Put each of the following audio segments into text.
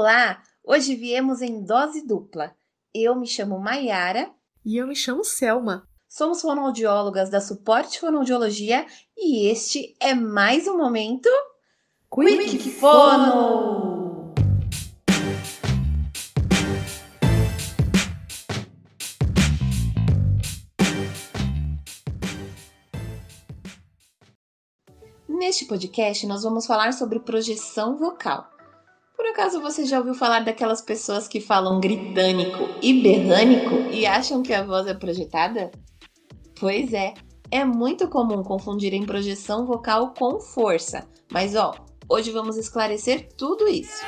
Olá! Hoje viemos em dose dupla. Eu me chamo Maiara. E eu me chamo Selma. Somos fonoaudiólogas da Suporte Fonoaudiologia e este é mais um momento. Quick, Quick Fono! Neste podcast, nós vamos falar sobre projeção vocal. Por acaso você já ouviu falar daquelas pessoas que falam gritânico e berrânico e acham que a voz é projetada? Pois é, é muito comum confundirem projeção vocal com força, mas ó, hoje vamos esclarecer tudo isso.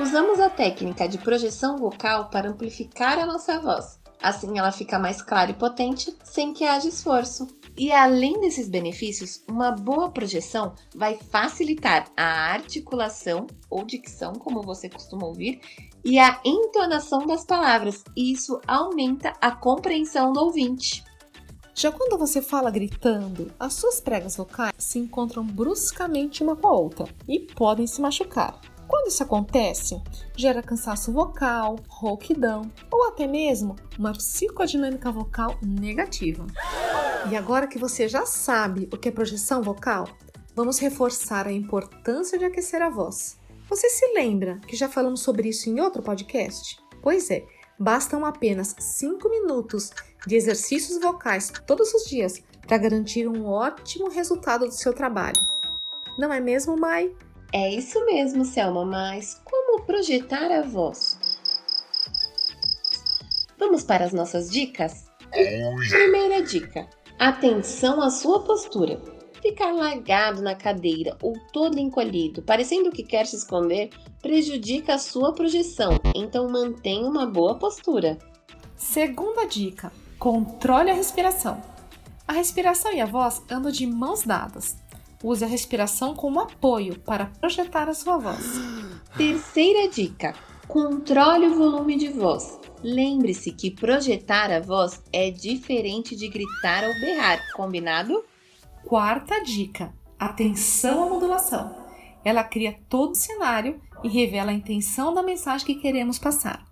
Usamos a técnica de projeção vocal para amplificar a nossa voz. Assim ela fica mais clara e potente sem que haja esforço. E além desses benefícios, uma boa projeção vai facilitar a articulação ou dicção, como você costuma ouvir, e a entonação das palavras, e isso aumenta a compreensão do ouvinte. Já quando você fala gritando, as suas pregas vocais se encontram bruscamente uma com a outra e podem se machucar. Quando isso acontece, gera cansaço vocal, rouquidão ou até mesmo uma psicodinâmica vocal negativa. E agora que você já sabe o que é projeção vocal, vamos reforçar a importância de aquecer a voz. Você se lembra que já falamos sobre isso em outro podcast? Pois é, bastam apenas 5 minutos de exercícios vocais todos os dias para garantir um ótimo resultado do seu trabalho. Não é mesmo, Mai? É isso mesmo, Selma, mas como projetar a voz? Vamos para as nossas dicas? Primeira dica: atenção à sua postura. Ficar largado na cadeira ou todo encolhido, parecendo que quer se esconder, prejudica a sua projeção, então mantenha uma boa postura. Segunda dica: controle a respiração. A respiração e a voz andam de mãos dadas. Use a respiração como apoio para projetar a sua voz. Terceira dica: controle o volume de voz. Lembre-se que projetar a voz é diferente de gritar ou berrar, combinado? Quarta dica: atenção à modulação. Ela cria todo o cenário e revela a intenção da mensagem que queremos passar.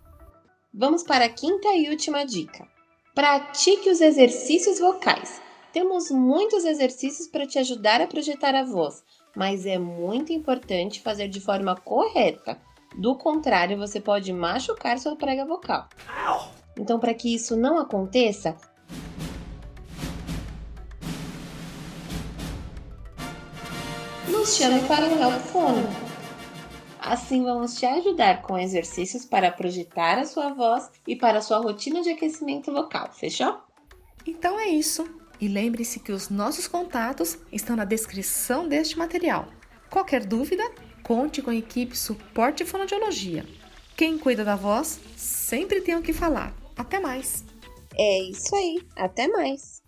Vamos para a quinta e última dica. Pratique os exercícios vocais. Temos muitos exercícios para te ajudar a projetar a voz, mas é muito importante fazer de forma correta. Do contrário, você pode machucar sua prega vocal. Então, para que isso não aconteça, nos chame para o Help Phone. Assim, vamos te ajudar com exercícios para projetar a sua voz e para a sua rotina de aquecimento vocal, fechou? Então é isso. E lembre-se que os nossos contatos estão na descrição deste material. Qualquer dúvida, conte com a equipe Suporte Fonoaudiologia. Quem cuida da voz sempre tem o que falar. Até mais! É isso aí, até mais!